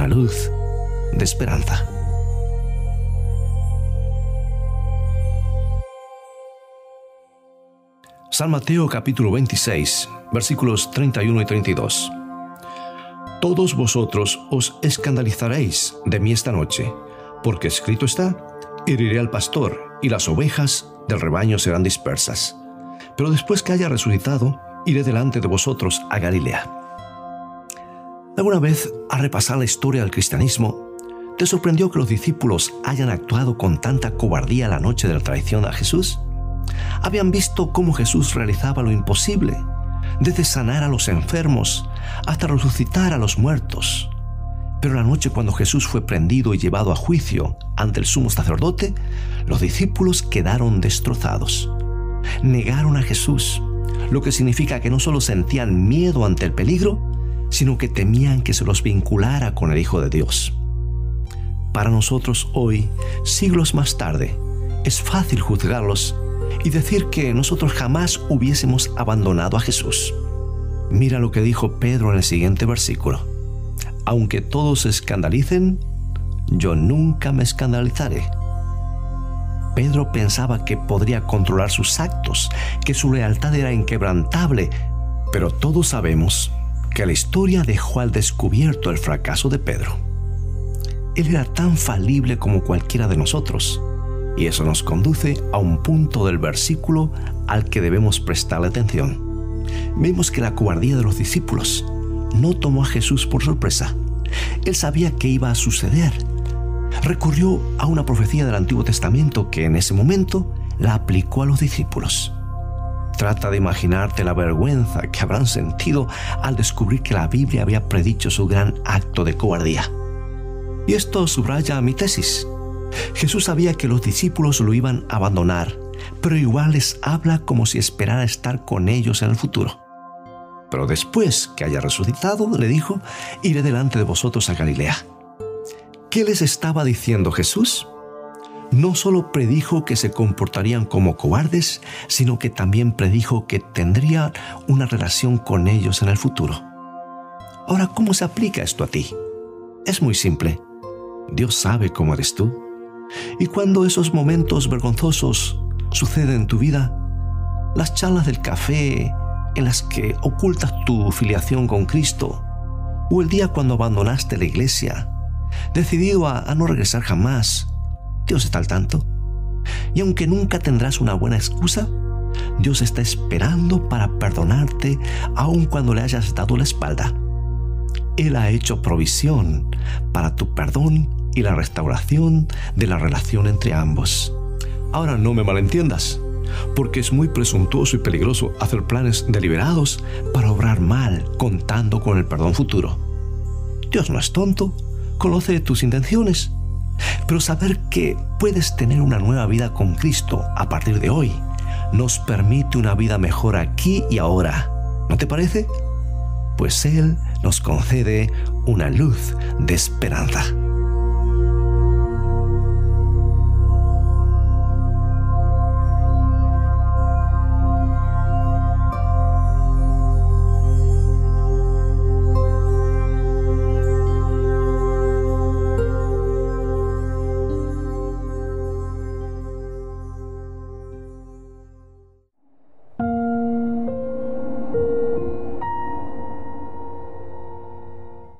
una luz de esperanza. San Mateo capítulo 26, versículos 31 y 32. Todos vosotros os escandalizaréis de mí esta noche, porque escrito está, heriré al pastor, y las ovejas del rebaño serán dispersas. Pero después que haya resucitado, iré delante de vosotros a Galilea. ¿Alguna vez, al repasar la historia del cristianismo, te sorprendió que los discípulos hayan actuado con tanta cobardía la noche de la traición a Jesús? Habían visto cómo Jesús realizaba lo imposible, desde sanar a los enfermos hasta resucitar a los muertos. Pero la noche cuando Jesús fue prendido y llevado a juicio ante el sumo sacerdote, los discípulos quedaron destrozados. Negaron a Jesús, lo que significa que no solo sentían miedo ante el peligro, sino que temían que se los vinculara con el Hijo de Dios. Para nosotros hoy, siglos más tarde, es fácil juzgarlos y decir que nosotros jamás hubiésemos abandonado a Jesús. Mira lo que dijo Pedro en el siguiente versículo. Aunque todos se escandalicen, yo nunca me escandalizaré. Pedro pensaba que podría controlar sus actos, que su lealtad era inquebrantable, pero todos sabemos que la historia dejó al descubierto el fracaso de Pedro. Él era tan falible como cualquiera de nosotros, y eso nos conduce a un punto del versículo al que debemos prestarle atención. Vemos que la cobardía de los discípulos no tomó a Jesús por sorpresa. Él sabía que iba a suceder. Recurrió a una profecía del Antiguo Testamento que en ese momento la aplicó a los discípulos. Trata de imaginarte la vergüenza que habrán sentido al descubrir que la Biblia había predicho su gran acto de cobardía. Y esto subraya mi tesis. Jesús sabía que los discípulos lo iban a abandonar, pero igual les habla como si esperara estar con ellos en el futuro. Pero después que haya resucitado, le dijo, iré delante de vosotros a Galilea. ¿Qué les estaba diciendo Jesús? No solo predijo que se comportarían como cobardes, sino que también predijo que tendría una relación con ellos en el futuro. Ahora, ¿cómo se aplica esto a ti? Es muy simple. Dios sabe cómo eres tú. Y cuando esos momentos vergonzosos suceden en tu vida, las charlas del café en las que ocultas tu filiación con Cristo, o el día cuando abandonaste la iglesia, decidido a, a no regresar jamás, Dios está al tanto. Y aunque nunca tendrás una buena excusa, Dios está esperando para perdonarte aun cuando le hayas dado la espalda. Él ha hecho provisión para tu perdón y la restauración de la relación entre ambos. Ahora no me malentiendas, porque es muy presuntuoso y peligroso hacer planes deliberados para obrar mal contando con el perdón futuro. Dios no es tonto, conoce tus intenciones pero saber que puedes tener una nueva vida con Cristo a partir de hoy nos permite una vida mejor aquí y ahora. ¿No te parece? Pues Él nos concede una luz de esperanza.